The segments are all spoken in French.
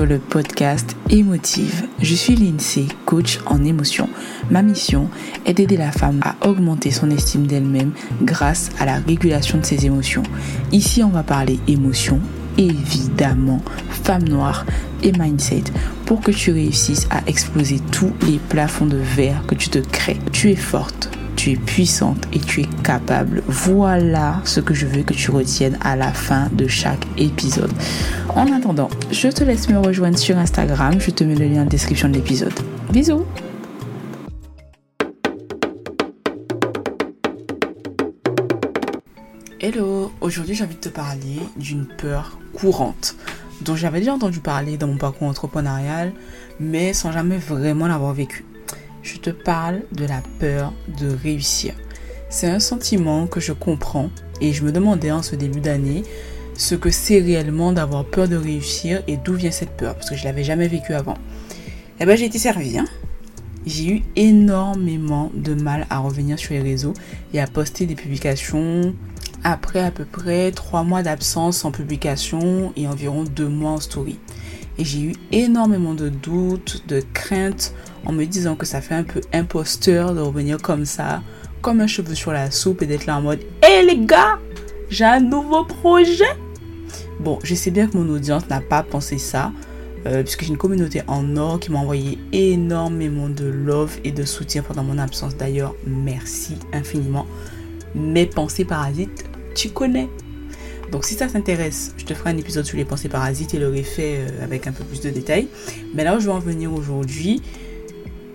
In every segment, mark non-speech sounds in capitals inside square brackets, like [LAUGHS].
sur le podcast Émotive. Je suis Lindsay, coach en émotion. Ma mission est d'aider la femme à augmenter son estime d'elle-même grâce à la régulation de ses émotions. Ici, on va parler émotion, évidemment, femme noire et mindset pour que tu réussisses à exploser tous les plafonds de verre que tu te crées. Tu es forte tu es puissante et tu es capable. Voilà ce que je veux que tu retiennes à la fin de chaque épisode. En attendant, je te laisse me rejoindre sur Instagram. Je te mets le lien en description de l'épisode. Bisous Hello, aujourd'hui j'ai envie de te parler d'une peur courante dont j'avais déjà entendu parler dans mon parcours entrepreneurial, mais sans jamais vraiment l'avoir vécu je te parle de la peur de réussir. C'est un sentiment que je comprends et je me demandais en ce début d'année ce que c'est réellement d'avoir peur de réussir et d'où vient cette peur parce que je l'avais jamais vécu avant. Eh ben j'ai été servi. Hein. j'ai eu énormément de mal à revenir sur les réseaux et à poster des publications après à peu près trois mois d'absence en publication et environ deux mois en story. Et j'ai eu énormément de doutes, de craintes en me disant que ça fait un peu imposteur de revenir comme ça, comme un cheveu sur la soupe et d'être là en mode Hé les gars, j'ai un nouveau projet. Bon, je sais bien que mon audience n'a pas pensé ça, euh, puisque j'ai une communauté en or qui m'a envoyé énormément de love et de soutien pendant mon absence. D'ailleurs, merci infiniment. Mes pensées parasites, tu connais. Donc si ça t'intéresse, je te ferai un épisode sur les pensées parasites et leur effet euh, avec un peu plus de détails. Mais là où je veux en venir aujourd'hui,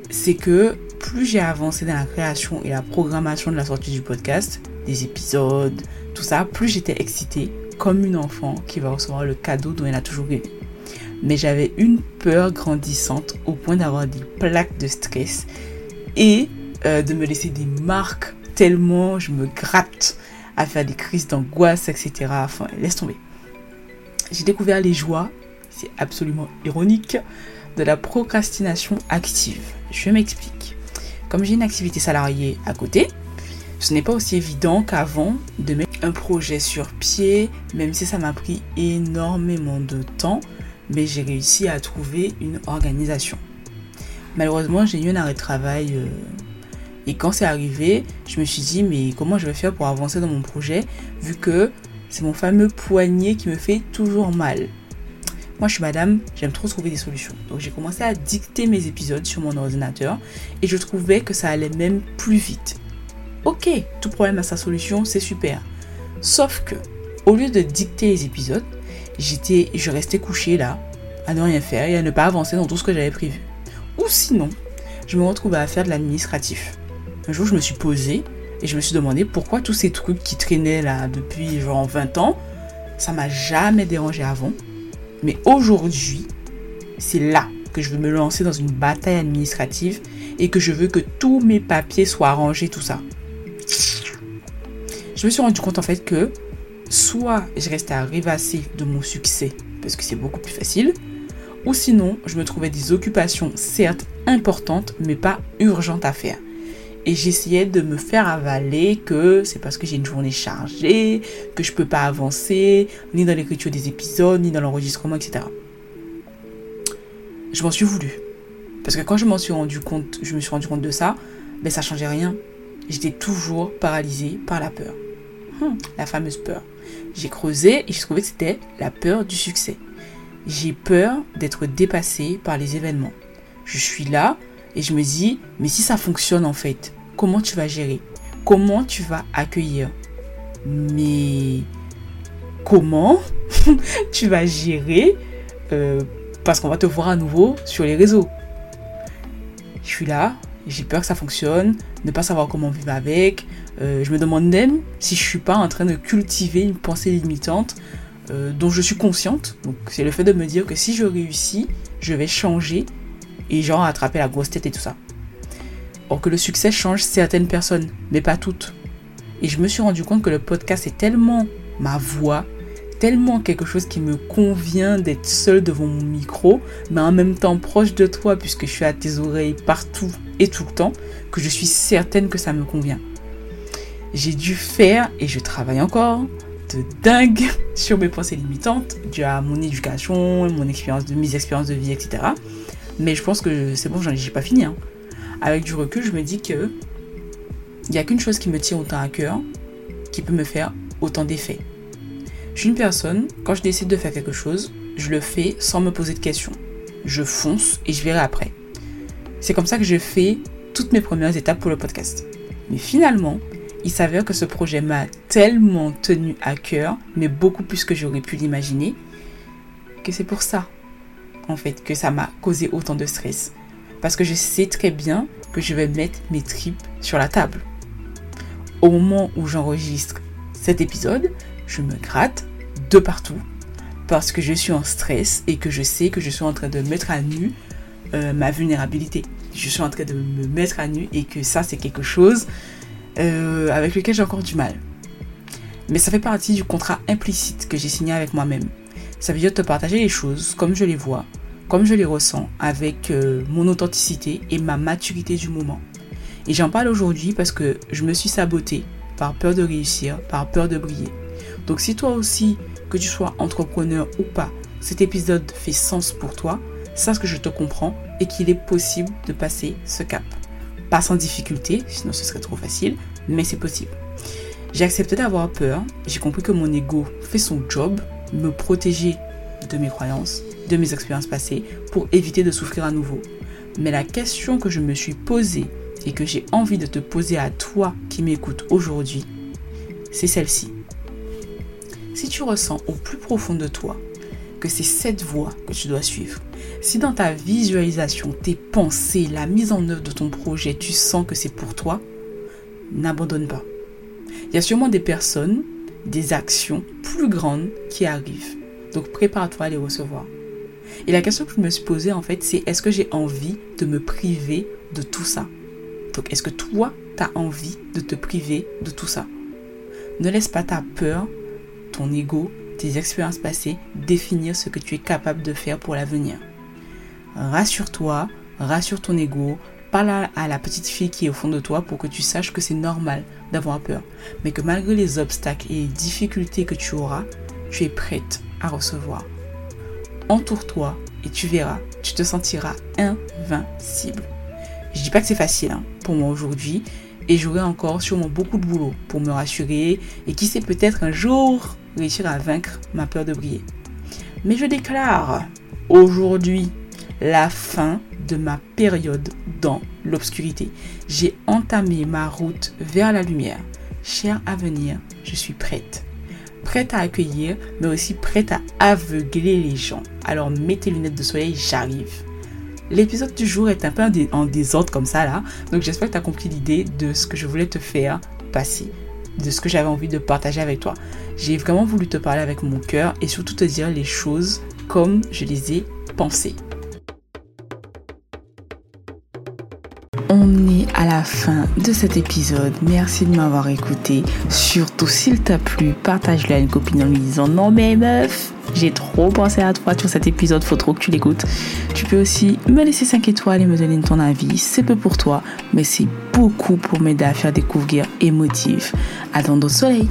c'est que plus j'ai avancé dans la création et la programmation de la sortie du podcast, des épisodes, tout ça, plus j'étais excitée comme une enfant qui va recevoir le cadeau dont elle a toujours rêvé. Mais j'avais une peur grandissante au point d'avoir des plaques de stress et euh, de me laisser des marques tellement je me gratte à faire des crises d'angoisse, etc. Enfin, laisse tomber. J'ai découvert les joies, c'est absolument ironique, de la procrastination active. Je m'explique. Comme j'ai une activité salariée à côté, ce n'est pas aussi évident qu'avant de mettre un projet sur pied, même si ça m'a pris énormément de temps, mais j'ai réussi à trouver une organisation. Malheureusement, j'ai eu un arrêt de travail euh, et quand c'est arrivé, je me suis dit mais comment je vais faire pour avancer dans mon projet vu que c'est mon fameux poignet qui me fait toujours mal. Moi, je suis madame, j'aime trop trouver des solutions. Donc, j'ai commencé à dicter mes épisodes sur mon ordinateur et je trouvais que ça allait même plus vite. Ok, tout problème a sa solution, c'est super. Sauf que, au lieu de dicter les épisodes, je restais couché là, à ne rien faire et à ne pas avancer dans tout ce que j'avais prévu. Ou sinon, je me retrouvais à faire de l'administratif. Un jour, je me suis posée et je me suis demandé pourquoi tous ces trucs qui traînaient là depuis genre 20 ans, ça m'a jamais dérangé avant mais aujourd'hui, c'est là que je veux me lancer dans une bataille administrative et que je veux que tous mes papiers soient rangés, tout ça. Je me suis rendu compte en fait que soit je restais à rêvasser de mon succès parce que c'est beaucoup plus facile, ou sinon je me trouvais des occupations certes importantes mais pas urgentes à faire. Et j'essayais de me faire avaler que c'est parce que j'ai une journée chargée, que je peux pas avancer, ni dans l'écriture des épisodes, ni dans l'enregistrement, etc. Je m'en suis voulu. Parce que quand je m'en suis rendu compte, je me suis rendu compte de ça, ben ça changeait rien. J'étais toujours paralysée par la peur. Hum, la fameuse peur. J'ai creusé et j'ai trouvé que c'était la peur du succès. J'ai peur d'être dépassée par les événements. Je suis là et je me dis, mais si ça fonctionne en fait, comment tu vas gérer? Comment tu vas accueillir? Mais comment [LAUGHS] tu vas gérer euh, Parce qu'on va te voir à nouveau sur les réseaux? Je suis là, j'ai peur que ça fonctionne, ne pas savoir comment vivre avec. Euh, je me demande même si je suis pas en train de cultiver une pensée limitante euh, dont je suis consciente. C'est le fait de me dire que si je réussis, je vais changer et genre attraper la grosse tête et tout ça. Or que le succès change certaines personnes, mais pas toutes. Et je me suis rendu compte que le podcast est tellement ma voix, tellement quelque chose qui me convient d'être seul devant mon micro, mais en même temps proche de toi puisque je suis à tes oreilles partout et tout le temps, que je suis certaine que ça me convient. J'ai dû faire, et je travaille encore, de dingue [LAUGHS] sur mes pensées limitantes, dû à mon éducation, mon expérience de mes expériences de vie, etc. Mais je pense que c'est bon, j'en ai pas fini. Hein. Avec du recul, je me dis que il n'y a qu'une chose qui me tient autant à cœur, qui peut me faire autant d'effets. Je suis une personne, quand je décide de faire quelque chose, je le fais sans me poser de questions. Je fonce et je verrai après. C'est comme ça que je fais toutes mes premières étapes pour le podcast. Mais finalement, il s'avère que ce projet m'a tellement tenu à cœur, mais beaucoup plus que j'aurais pu l'imaginer, que c'est pour ça, en fait, que ça m'a causé autant de stress. Parce que je sais très bien que je vais mettre mes tripes sur la table. Au moment où j'enregistre cet épisode, je me gratte de partout parce que je suis en stress et que je sais que je suis en train de mettre à nu euh, ma vulnérabilité. Je suis en train de me mettre à nu et que ça c'est quelque chose euh, avec lequel j'ai encore du mal. Mais ça fait partie du contrat implicite que j'ai signé avec moi-même. Ça veut dire te partager les choses comme je les vois, comme je les ressens, avec euh, mon authenticité et ma maturité du moment. Et j'en parle aujourd'hui parce que je me suis sabotée par peur de réussir, par peur de briller. Donc si toi aussi, que tu sois entrepreneur ou pas, cet épisode fait sens pour toi, sache que je te comprends et qu'il est possible de passer ce cap. Pas sans difficulté, sinon ce serait trop facile, mais c'est possible. J'ai accepté d'avoir peur, j'ai compris que mon ego fait son job, me protéger de mes croyances, de mes expériences passées, pour éviter de souffrir à nouveau. Mais la question que je me suis posée et que j'ai envie de te poser à toi qui m'écoutes aujourd'hui, c'est celle-ci. Si tu ressens au plus profond de toi que c'est cette voie que tu dois suivre, si dans ta visualisation, tes pensées, la mise en œuvre de ton projet, tu sens que c'est pour toi, n'abandonne pas. Il y a sûrement des personnes, des actions plus grandes qui arrivent. Donc prépare-toi à les recevoir. Et la question que je me suis posée en fait, c'est est-ce que j'ai envie de me priver de tout ça? Donc est-ce que toi, tu as envie de te priver de tout ça? Ne laisse pas ta peur, ton ego, tes expériences passées définir ce que tu es capable de faire pour l'avenir. Rassure-toi, rassure ton ego, parle à la petite fille qui est au fond de toi pour que tu saches que c'est normal d'avoir peur, mais que malgré les obstacles et les difficultés que tu auras, tu es prête à recevoir. Entoure-toi et tu verras, tu te sentiras invincible. Je dis pas que c'est facile hein, pour moi aujourd'hui et j'aurai encore sûrement beaucoup de boulot pour me rassurer et qui sait peut-être un jour réussir à vaincre ma peur de briller. Mais je déclare aujourd'hui la fin de ma période dans l'obscurité. J'ai entamé ma route vers la lumière. Cher avenir, je suis prête. Prête à accueillir, mais aussi prête à aveugler les gens. Alors mets tes lunettes de soleil, j'arrive. L'épisode du jour est un peu en désordre comme ça là, donc j'espère que tu as compris l'idée de ce que je voulais te faire passer, de ce que j'avais envie de partager avec toi. J'ai vraiment voulu te parler avec mon cœur et surtout te dire les choses comme je les ai pensées. Est à la fin de cet épisode. Merci de m'avoir écouté. Surtout, s'il t'a plu, partage-le à une copine en lui disant Non, mais meuf, j'ai trop pensé à toi sur cet épisode, faut trop que tu l'écoutes. Tu peux aussi me laisser 5 étoiles et me donner ton avis. C'est peu pour toi, mais c'est beaucoup pour m'aider à faire découvrir Émotive. À d'autres soleils.